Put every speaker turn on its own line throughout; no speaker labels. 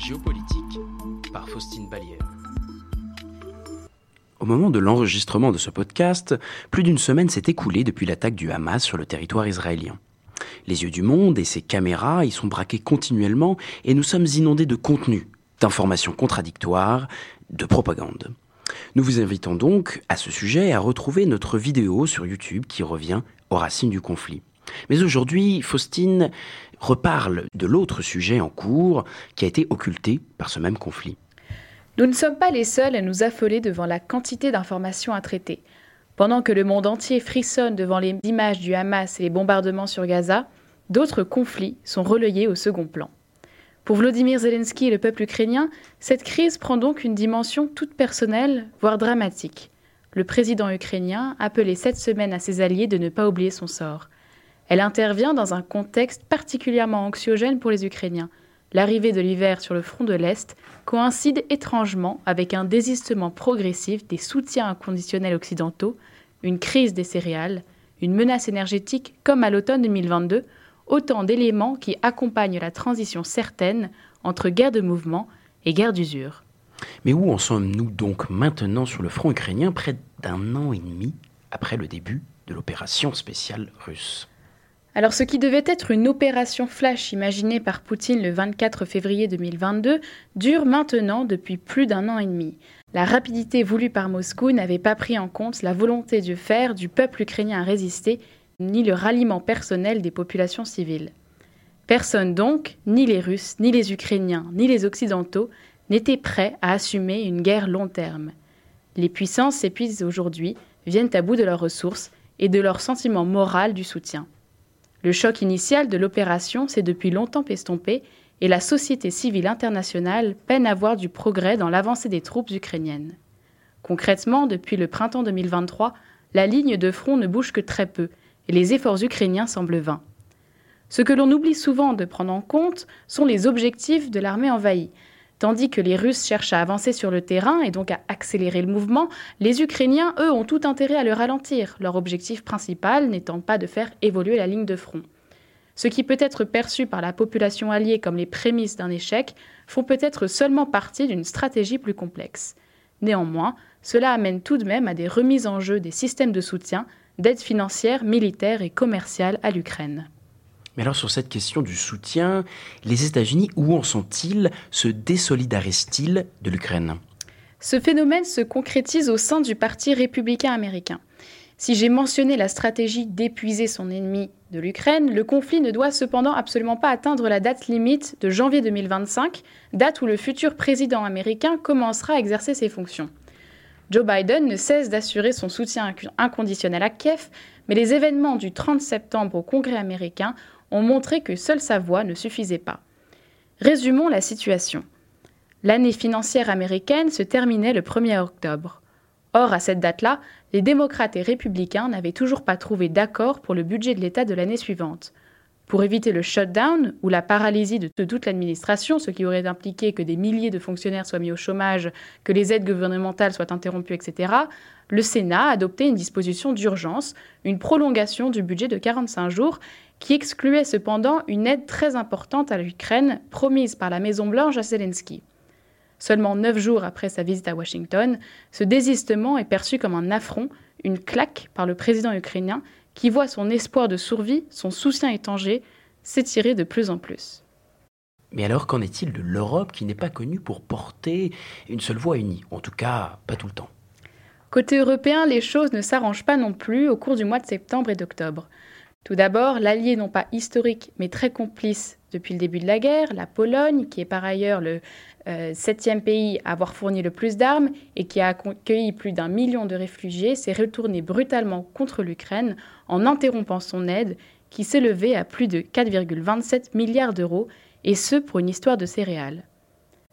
Géopolitique par Faustine Ballière. Au moment de l'enregistrement de ce podcast, plus d'une semaine s'est écoulée depuis l'attaque du Hamas sur le territoire israélien. Les yeux du monde et ses caméras y sont braqués continuellement et nous sommes inondés de contenu, d'informations contradictoires, de propagande. Nous vous invitons donc à ce sujet à retrouver notre vidéo sur YouTube qui revient aux racines du conflit. Mais aujourd'hui, Faustine reparle de l'autre sujet en cours qui a été occulté par ce même conflit.
Nous ne sommes pas les seuls à nous affoler devant la quantité d'informations à traiter. Pendant que le monde entier frissonne devant les images du Hamas et les bombardements sur Gaza, d'autres conflits sont relayés au second plan. Pour Vladimir Zelensky et le peuple ukrainien, cette crise prend donc une dimension toute personnelle, voire dramatique. Le président ukrainien appelait cette semaine à ses alliés de ne pas oublier son sort. Elle intervient dans un contexte particulièrement anxiogène pour les Ukrainiens. L'arrivée de l'hiver sur le front de l'Est coïncide étrangement avec un désistement progressif des soutiens inconditionnels occidentaux, une crise des céréales, une menace énergétique comme à l'automne 2022, autant d'éléments qui accompagnent la transition certaine entre guerre de mouvement et guerre d'usure.
Mais où en sommes-nous donc maintenant sur le front ukrainien près d'un an et demi après le début de l'opération spéciale russe?
Alors ce qui devait être une opération flash imaginée par Poutine le 24 février 2022 dure maintenant depuis plus d'un an et demi. La rapidité voulue par Moscou n'avait pas pris en compte la volonté de faire du peuple ukrainien à résister, ni le ralliement personnel des populations civiles. Personne donc, ni les Russes, ni les Ukrainiens, ni les Occidentaux, n'était prêt à assumer une guerre long terme. Les puissances s'épuisent aujourd'hui, viennent à bout de leurs ressources et de leur sentiment moral du soutien. Le choc initial de l'opération s'est depuis longtemps estompé et la société civile internationale peine à voir du progrès dans l'avancée des troupes ukrainiennes. Concrètement, depuis le printemps 2023, la ligne de front ne bouge que très peu et les efforts ukrainiens semblent vains. Ce que l'on oublie souvent de prendre en compte sont les objectifs de l'armée envahie, Tandis que les Russes cherchent à avancer sur le terrain et donc à accélérer le mouvement, les Ukrainiens, eux, ont tout intérêt à le ralentir, leur objectif principal n'étant pas de faire évoluer la ligne de front. Ce qui peut être perçu par la population alliée comme les prémices d'un échec font peut-être seulement partie d'une stratégie plus complexe. Néanmoins, cela amène tout de même à des remises en jeu des systèmes de soutien, d'aide financière, militaire et commerciale à l'Ukraine.
Alors sur cette question du soutien, les États-Unis, où en sont-ils? Se désolidarisent-ils de l'Ukraine?
Ce phénomène se concrétise au sein du Parti républicain américain. Si j'ai mentionné la stratégie d'épuiser son ennemi de l'Ukraine, le conflit ne doit cependant absolument pas atteindre la date limite de janvier 2025, date où le futur président américain commencera à exercer ses fonctions. Joe Biden ne cesse d'assurer son soutien inconditionnel à Kiev, mais les événements du 30 septembre au Congrès américain ont montré que seule sa voix ne suffisait pas. Résumons la situation. L'année financière américaine se terminait le 1er octobre. Or, à cette date-là, les démocrates et républicains n'avaient toujours pas trouvé d'accord pour le budget de l'État de l'année suivante. Pour éviter le shutdown ou la paralysie de toute l'administration, ce qui aurait impliqué que des milliers de fonctionnaires soient mis au chômage, que les aides gouvernementales soient interrompues, etc., le Sénat a adopté une disposition d'urgence, une prolongation du budget de 45 jours, qui excluait cependant une aide très importante à l'Ukraine promise par la Maison-Blanche à Zelensky. Seulement neuf jours après sa visite à Washington, ce désistement est perçu comme un affront, une claque par le président ukrainien qui voit son espoir de survie, son soutien étranger, s'étirer de plus en plus.
Mais alors qu'en est-il de l'Europe qui n'est pas connue pour porter une seule voix unie, en tout cas pas tout le temps
Côté européen, les choses ne s'arrangent pas non plus au cours du mois de septembre et d'octobre. Tout d'abord, l'allié non pas historique mais très complice depuis le début de la guerre, la Pologne, qui est par ailleurs le euh, septième pays à avoir fourni le plus d'armes et qui a accueilli plus d'un million de réfugiés, s'est retourné brutalement contre l'Ukraine en interrompant son aide qui s'élevait à plus de 4,27 milliards d'euros, et ce pour une histoire de céréales.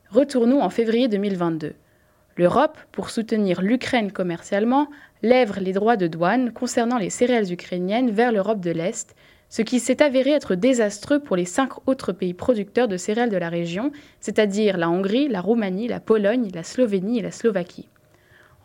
Retournons en février 2022. L'Europe, pour soutenir l'Ukraine commercialement, lèvre les droits de douane concernant les céréales ukrainiennes vers l'Europe de l'Est, ce qui s'est avéré être désastreux pour les cinq autres pays producteurs de céréales de la région, c'est-à-dire la Hongrie, la Roumanie, la Pologne, la Slovénie et la Slovaquie.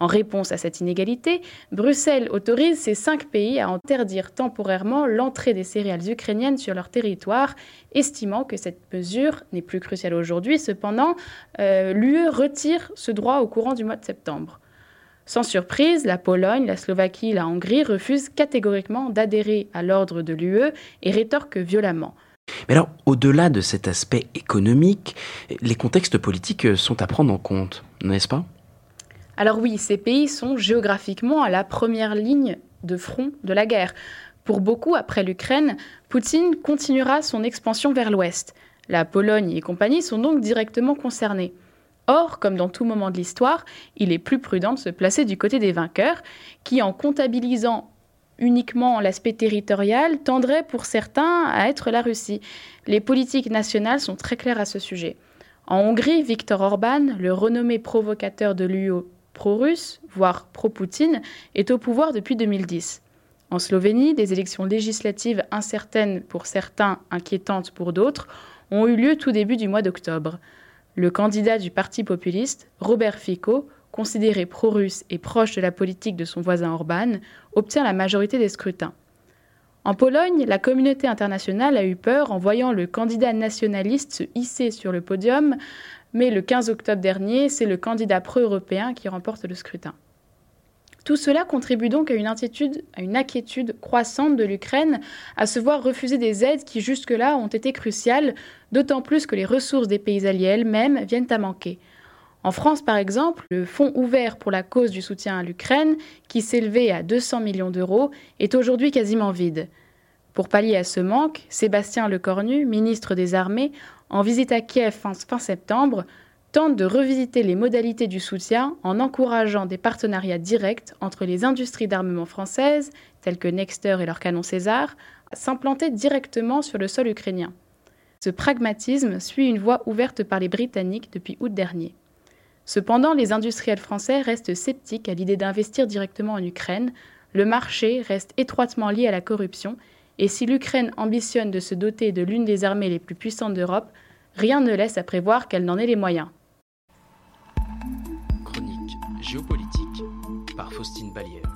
En réponse à cette inégalité, Bruxelles autorise ces cinq pays à interdire temporairement l'entrée des céréales ukrainiennes sur leur territoire, estimant que cette mesure n'est plus cruciale aujourd'hui. Cependant, euh, l'UE retire ce droit au courant du mois de septembre. Sans surprise, la Pologne, la Slovaquie, la Hongrie refusent catégoriquement d'adhérer à l'ordre de l'UE et rétorquent violemment.
Mais alors, au-delà de cet aspect économique, les contextes politiques sont à prendre en compte, n'est-ce pas?
Alors oui, ces pays sont géographiquement à la première ligne de front de la guerre. Pour beaucoup, après l'Ukraine, Poutine continuera son expansion vers l'ouest. La Pologne et compagnie sont donc directement concernés. Or, comme dans tout moment de l'histoire, il est plus prudent de se placer du côté des vainqueurs, qui, en comptabilisant uniquement l'aspect territorial, tendraient pour certains à être la Russie. Les politiques nationales sont très claires à ce sujet. En Hongrie, Viktor Orban, le renommé provocateur de l'UE pro-russe, voire pro-Poutine, est au pouvoir depuis 2010. En Slovénie, des élections législatives incertaines pour certains, inquiétantes pour d'autres, ont eu lieu tout début du mois d'octobre. Le candidat du Parti populiste, Robert Fico, considéré pro-russe et proche de la politique de son voisin Orban, obtient la majorité des scrutins. En Pologne, la communauté internationale a eu peur en voyant le candidat nationaliste se hisser sur le podium mais le 15 octobre dernier, c'est le candidat pro-européen qui remporte le scrutin. Tout cela contribue donc à une, inquiétude, croissante de l'Ukraine à se voir refuser des aides qui jusque-là ont été cruciales, d'autant plus que les ressources des pays alliés elles-mêmes viennent à manquer. En France, par exemple, le fonds ouvert pour la cause du soutien à l'Ukraine, qui s'élevait à 200 millions d'euros, est aujourd'hui quasiment vide. Pour pallier à ce manque, Sébastien Lecornu, ministre des Armées, en visite à Kiev fin, septembre, tente de revisiter les modalités du soutien en encourageant des partenariats directs entre les industries d'armement françaises, telles que Nexter et leur canon César, à s'implanter directement sur le sol ukrainien. Ce pragmatisme suit une voie ouverte par les Britanniques depuis août dernier. Cependant, les industriels français restent sceptiques à l'idée d'investir directement en Ukraine. Le marché reste étroitement lié à la corruption et si l'Ukraine ambitionne de se doter de l'une des armées les plus puissantes d'Europe, rien ne laisse à prévoir qu'elle n'en ait les moyens.
Faustine Ballière.